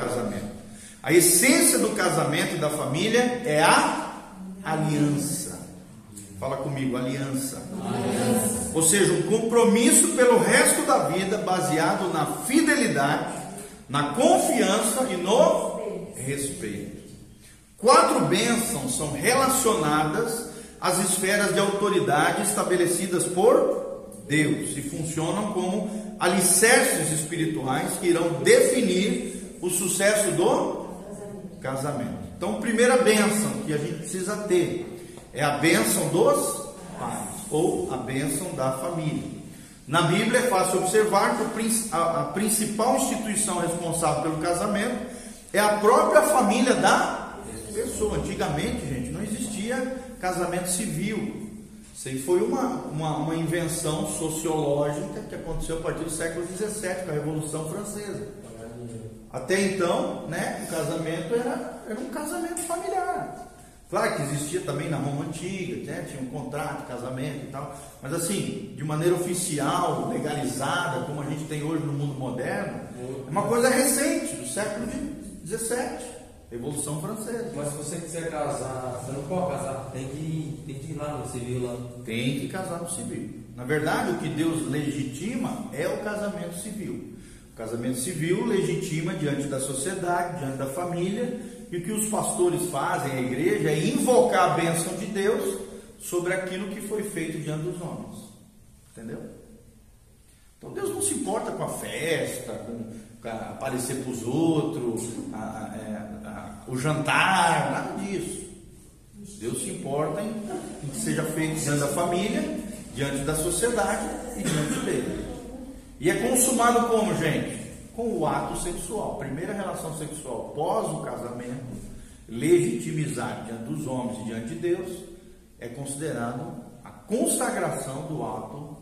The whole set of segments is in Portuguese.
casamento. A essência do casamento e da família é a aliança. Fala comigo, aliança. aliança. Ou seja, um compromisso pelo resto da vida baseado na fidelidade, na confiança e no respeito. Quatro bênçãos são relacionadas às esferas de autoridade estabelecidas por Deus e funcionam como alicerces espirituais que irão definir o sucesso do casamento. Então, primeira bênção que a gente precisa ter é a bênção dos pais ou a bênção da família. Na Bíblia é fácil observar que a principal instituição responsável pelo casamento é a própria família da pessoa. Antigamente, gente, não existia casamento civil. Isso aí foi uma, uma, uma invenção sociológica que aconteceu a partir do século XVII, com a Revolução Francesa. Até então, né, o casamento era, era um casamento familiar. Claro que existia também na Roma Antiga, né, tinha um contrato casamento e tal, mas assim, de maneira oficial, legalizada, como a gente tem hoje no mundo moderno, é uma coisa recente, do século XVII. Revolução Francesa. Mas se você quiser casar, você não pode casar, tem que, tem que ir lá no civil lá. Tem que casar no civil. Na verdade, o que Deus legitima é o casamento civil. Casamento civil legitima diante da sociedade, diante da família, e o que os pastores fazem, a igreja, é invocar a bênção de Deus sobre aquilo que foi feito diante dos homens. Entendeu? Então Deus não se importa com a festa, com aparecer para os outros, a, a, é, a, o jantar, nada disso. Deus se importa em, em que seja feito diante da família, diante da sociedade e diante dele. E é consumado como, gente? Com o ato sexual. Primeira relação sexual pós o casamento, legitimizar diante dos homens e diante de Deus, é considerado a consagração do ato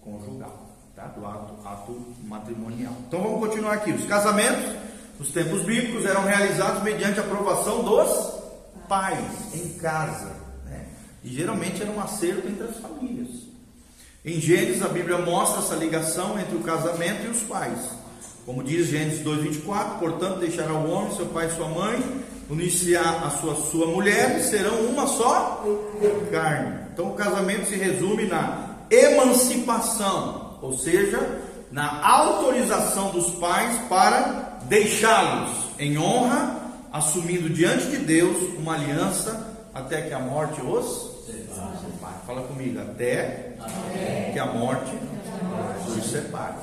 conjugal tá? do ato, ato matrimonial. Então vamos continuar aqui. Os casamentos, nos tempos bíblicos, eram realizados mediante aprovação dos pais em casa. Né? E geralmente era um acerto entre as famílias. Em Gênesis, a Bíblia mostra essa ligação entre o casamento e os pais. Como diz Gênesis 2,24: Portanto, deixará o homem, seu pai e sua mãe, iniciar a sua, sua mulher e serão uma só carne. Então, o casamento se resume na emancipação ou seja, na autorização dos pais para deixá-los em honra, assumindo diante de Deus uma aliança até que a morte os. Fala comigo, até, que a morte os separe.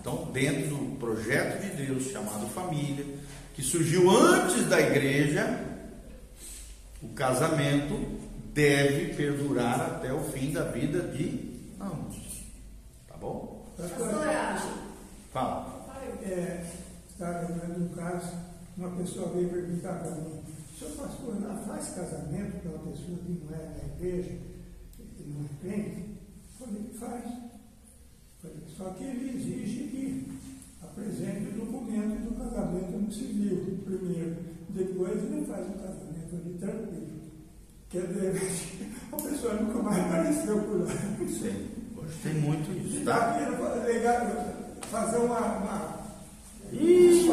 Então, dentro do projeto de Deus chamado família, que surgiu antes da igreja, o casamento deve perdurar até o fim da vida de ambos bom? Fala. É, estava lembrando um caso, uma pessoa veio perguntar para mim, senhor pastor, não faz casamento para uma pessoa que não é da igreja, que não é crente? Falei, faz. Só que ele exige que apresente o documento do casamento no civil, primeiro. Depois ele faz o casamento ali tranquilo. Quer dizer, a pessoa nunca mais apareceu por lá. Sim. Hoje tem muito isso, tá? Fazer uma. uma... Ih,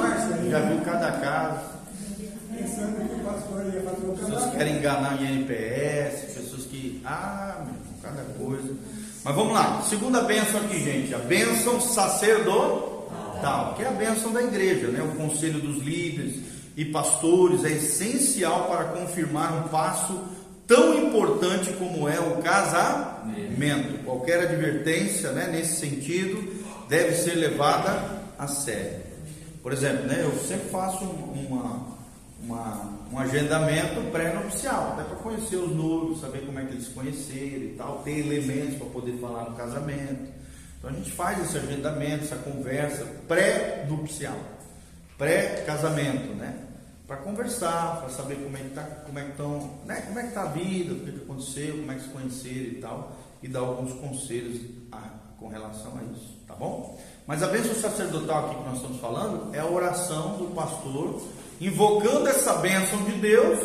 já viu cada caso. Pensando que o pastor ia fazer o Pessoas que querem enganar em NPS, pessoas que. Ah, meu irmão, cada coisa. Mas vamos lá, segunda bênção aqui, gente. A bênção sacerdotal, que é a bênção da igreja, né? O conselho dos líderes e pastores é essencial para confirmar um passo tão importante como é o casamento. Qualquer advertência né, nesse sentido deve ser levada a sério. Por exemplo, né, eu sempre faço uma, uma, um agendamento pré-nupcial, até para conhecer os noivos, saber como é que eles conheceram e tal, ter elementos para poder falar no casamento. Então a gente faz esse agendamento, essa conversa pré-nupcial, pré-casamento, né? para conversar, para saber como é que tá, como é que estão, né, como é que tá a vida, o que, que aconteceu, como é que se conheceram e tal, e dar alguns conselhos com relação a isso, tá bom? Mas a bênção sacerdotal aqui que nós estamos falando é a oração do pastor, invocando essa bênção de Deus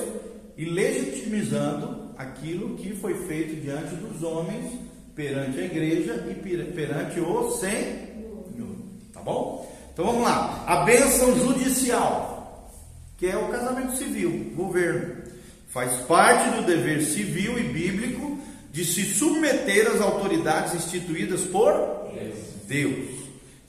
e legitimizando aquilo que foi feito diante dos homens, perante a igreja e perante o Senhor, tá bom? Então vamos lá. A bênção judicial, que é o casamento civil, governo. Faz parte do dever civil e bíblico de se submeter às autoridades instituídas por Deus.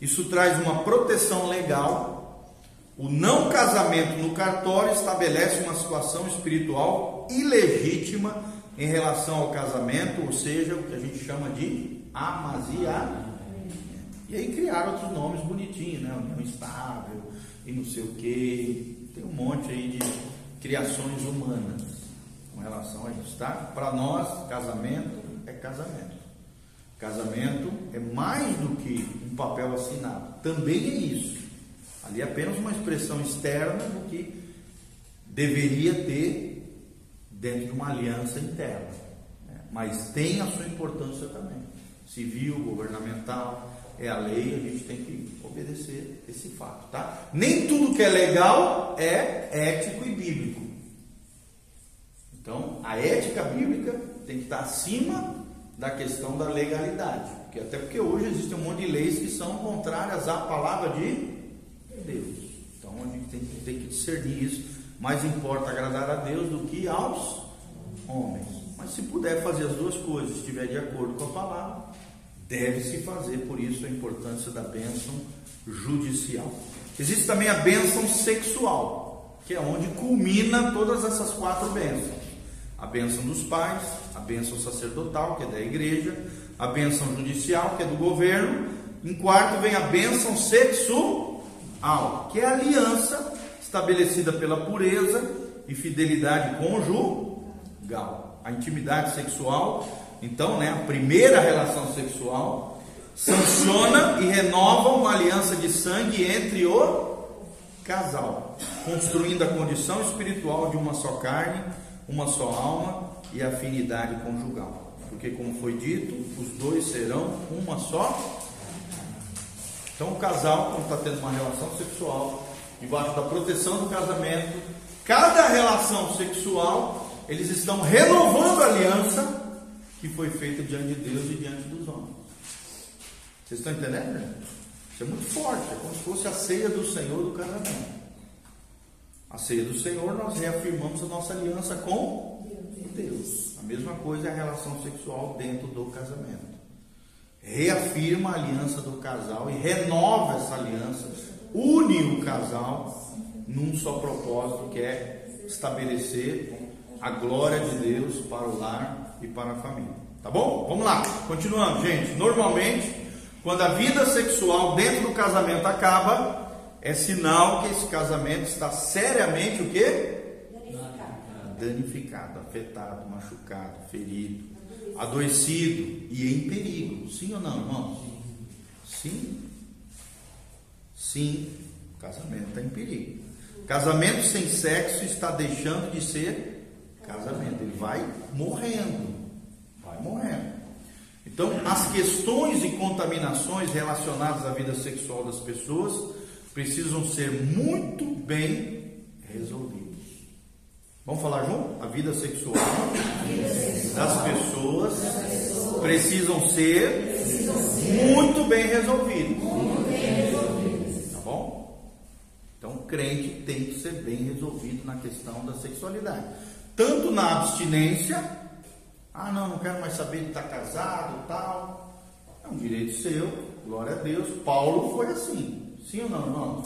Isso traz uma proteção legal. O não casamento no cartório estabelece uma situação espiritual ilegítima em relação ao casamento, ou seja, o que a gente chama de amaziamento. E aí criaram outros nomes bonitinhos, né? União estável e não sei o que. Tem um monte aí de criações humanas isso, tá? Para nós, casamento é casamento. Casamento é mais do que um papel assinado. Também é isso. Ali é apenas uma expressão externa do que deveria ter dentro de uma aliança interna. Né? Mas tem a sua importância também. Civil, governamental, é a lei, a gente tem que obedecer esse fato, tá? Nem tudo que é legal é ético e bíblico. Então, a ética bíblica tem que estar acima da questão da legalidade. Porque, até porque hoje existe um monte de leis que são contrárias à palavra de Deus. Então, a gente tem, tem que discernir isso. Mais importa agradar a Deus do que aos homens. Mas se puder fazer as duas coisas, estiver de acordo com a palavra, deve-se fazer, por isso a importância da bênção judicial. Existe também a bênção sexual, que é onde culmina todas essas quatro bênçãos: a bênção dos pais, a bênção sacerdotal, que é da igreja, a bênção judicial, que é do governo, em quarto vem a bênção sexual, que é a aliança estabelecida pela pureza e fidelidade conjugal. A intimidade sexual então, né, a primeira relação sexual sanciona e renova uma aliança de sangue entre o casal, construindo a condição espiritual de uma só carne, uma só alma e afinidade conjugal. Porque, como foi dito, os dois serão uma só. Então, o casal, quando está tendo uma relação sexual, debaixo da proteção do casamento, cada relação sexual, eles estão renovando a aliança que foi feita diante de Deus e diante dos homens. Vocês estão entendendo? Isso é muito forte, é como se fosse a ceia do Senhor do casamento. A ceia do Senhor, nós reafirmamos a nossa aliança com Deus. A mesma coisa é a relação sexual dentro do casamento. Reafirma a aliança do casal e renova essa aliança, une o casal num só propósito que é estabelecer a glória de Deus para o lar e para a família. Tá bom? Vamos lá, continuando, gente. Normalmente, quando a vida sexual dentro do casamento acaba, é sinal que esse casamento está seriamente o quê? Danificado, Danificado afetado, machucado, ferido, adoecido e em perigo. Sim ou não, irmãos? Sim. Sim, o casamento está em perigo. Casamento sem sexo está deixando de ser casamento. Ele vai morrendo. Vai morrendo. Então, as questões e contaminações relacionadas à vida sexual das pessoas precisam ser muito bem resolvidas. Vamos falar junto? A vida sexual das pessoas precisam ser muito bem resolvidas. Tá bom? Então, o crente tem que ser bem resolvido na questão da sexualidade tanto na abstinência, ah não, não quero mais saber de estar casado, tal. É um direito seu, glória a Deus. Paulo foi assim, sim ou não?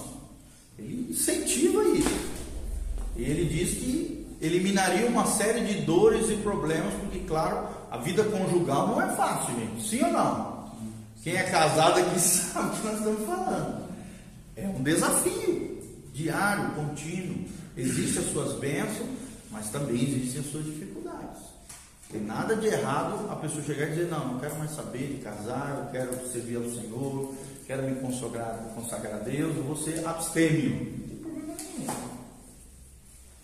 Ele incentiva isso. E ele diz que eliminaria uma série de dores e problemas, porque, claro, a vida conjugal não é fácil, gente. Sim ou não? Quem é casado aqui sabe o que nós estamos falando. É um desafio diário, contínuo. Existem as suas bênçãos, mas também existem as suas dificuldades. Tem nada de errado a pessoa chegar e dizer, não, não quero mais saber de casar, eu quero servir ao Senhor, quero me consagrar, consagrar a Deus, eu vou ser abstêmio.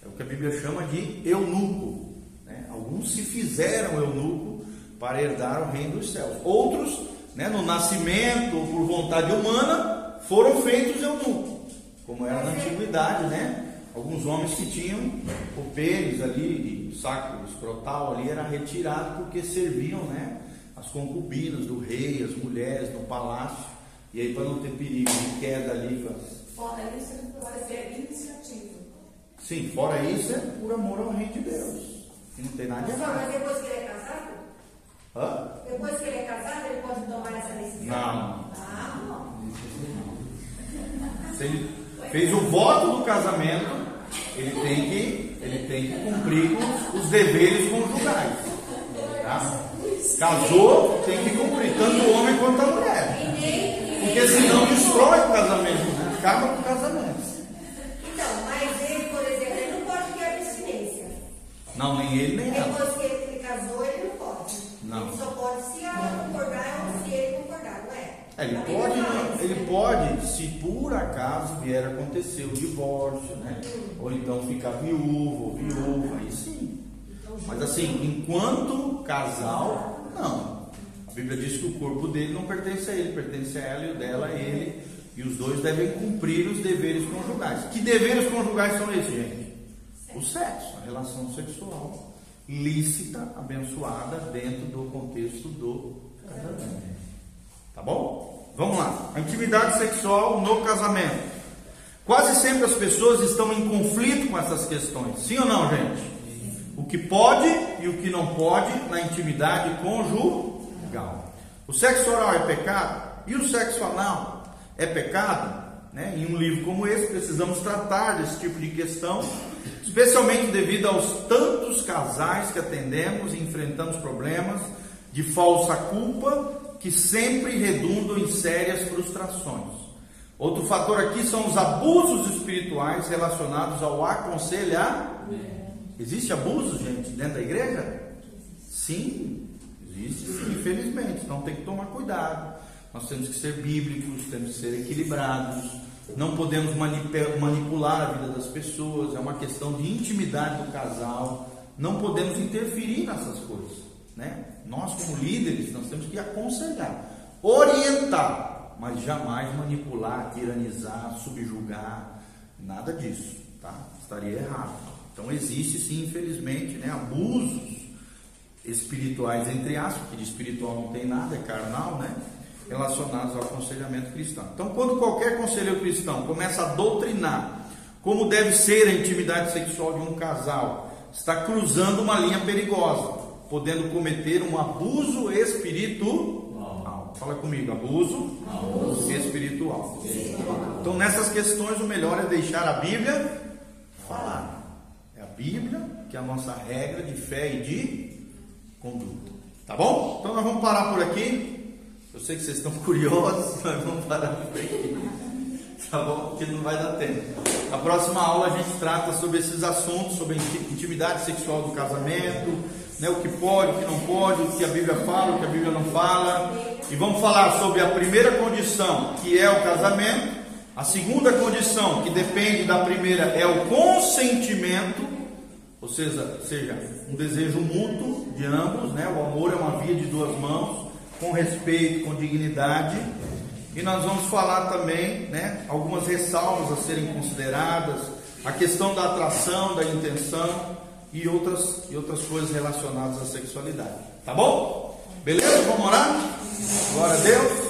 É o que a Bíblia chama de eunuco. Né? Alguns se fizeram eunuco para herdar o reino dos céus. Outros, né, no nascimento ou por vontade humana, foram feitos eunucos, como era na antiguidade, né? alguns homens que tinham o pênis ali, o saco escrotal ali era retirado porque serviam, né, as concubinas do rei, as mulheres no palácio. E aí, para não ter perigo de queda ali, Fora isso, ser iniciativa. sim, fora isso, é por amor ao reino de Deus. E não tem nada de Pastor, mas errado. depois que ele é casado, Hã? depois que ele é casado, ele pode tomar essa decisão? Não. Ah, não. Se ele fez o voto do casamento, ele tem que, ele tem que cumprir com os deveres conjugais. Tá? Casou, tem que cumprir, tanto o homem quanto a mulher. Porque senão destrói o casamento, né? acaba com o casamento. Então, mas ele, por exemplo, ele não pode ter abstinência. Não, nem ele nem ela. Depois que ele casou, ele não pode. Não. Ele só pode se é? Ele pode, ele pode, se por acaso vier a acontecer o divórcio, né? Ou então ficar viúvo ou viúva, aí sim. Mas assim, enquanto casal, não. A Bíblia diz que o corpo dele não pertence a ele, pertence a ela e o dela a ele. E os dois devem cumprir os deveres conjugais. Que deveres conjugais são esses, gente? O sexo, a relação sexual lícita, abençoada dentro do contexto do casamento. Tá bom? Vamos lá. Intimidade sexual no casamento. Quase sempre as pessoas estão em conflito com essas questões. Sim ou não, gente? O que pode e o que não pode na intimidade conjugal. O sexo oral é pecado e o sexo anal é pecado? Né? Em um livro como esse, precisamos tratar desse tipo de questão, especialmente devido aos tantos casais que atendemos e enfrentamos problemas de falsa culpa que sempre redundam em sérias frustrações. Outro fator aqui são os abusos espirituais relacionados ao aconselhamento. Existe abuso, gente, dentro da igreja? Sim, existe, sim, infelizmente. Então tem que tomar cuidado. Nós temos que ser bíblicos, temos que ser equilibrados. Não podemos manipular a vida das pessoas. É uma questão de intimidade do casal. Não podemos interferir nessas coisas, né? Nós como líderes, nós temos que aconselhar, orientar, mas jamais manipular, tiranizar, subjugar, nada disso, tá? Estaria errado. Então existe sim, infelizmente, né, abusos espirituais entre aspas, que de espiritual não tem nada, é carnal, né? Relacionados ao aconselhamento cristão. Então, quando qualquer conselheiro cristão começa a doutrinar como deve ser a intimidade sexual de um casal, está cruzando uma linha perigosa, podendo cometer um abuso espiritual. Fala comigo, abuso, espiritual. Então, nessas questões, o melhor é deixar a Bíblia falar. É a Bíblia que é a nossa regra de fé e de conduta. Tá bom? Então, nós vamos parar por aqui. Eu sei que vocês estão curiosos, mas vamos parar por aqui. Tá bom? Porque não vai dar tempo. Na próxima aula a gente trata sobre esses assuntos, sobre intimidade sexual do casamento, né, o que pode, o que não pode, o que a Bíblia fala, o que a Bíblia não fala. E vamos falar sobre a primeira condição, que é o casamento. A segunda condição, que depende da primeira, é o consentimento, ou seja, seja um desejo mútuo de ambos, né? O amor é uma via de duas mãos, com respeito, com dignidade. E nós vamos falar também, né, algumas ressalvas a serem consideradas, a questão da atração, da intenção e outras, e outras coisas relacionadas à sexualidade. Tá bom? Beleza? Vamos orar? Glória a Deus.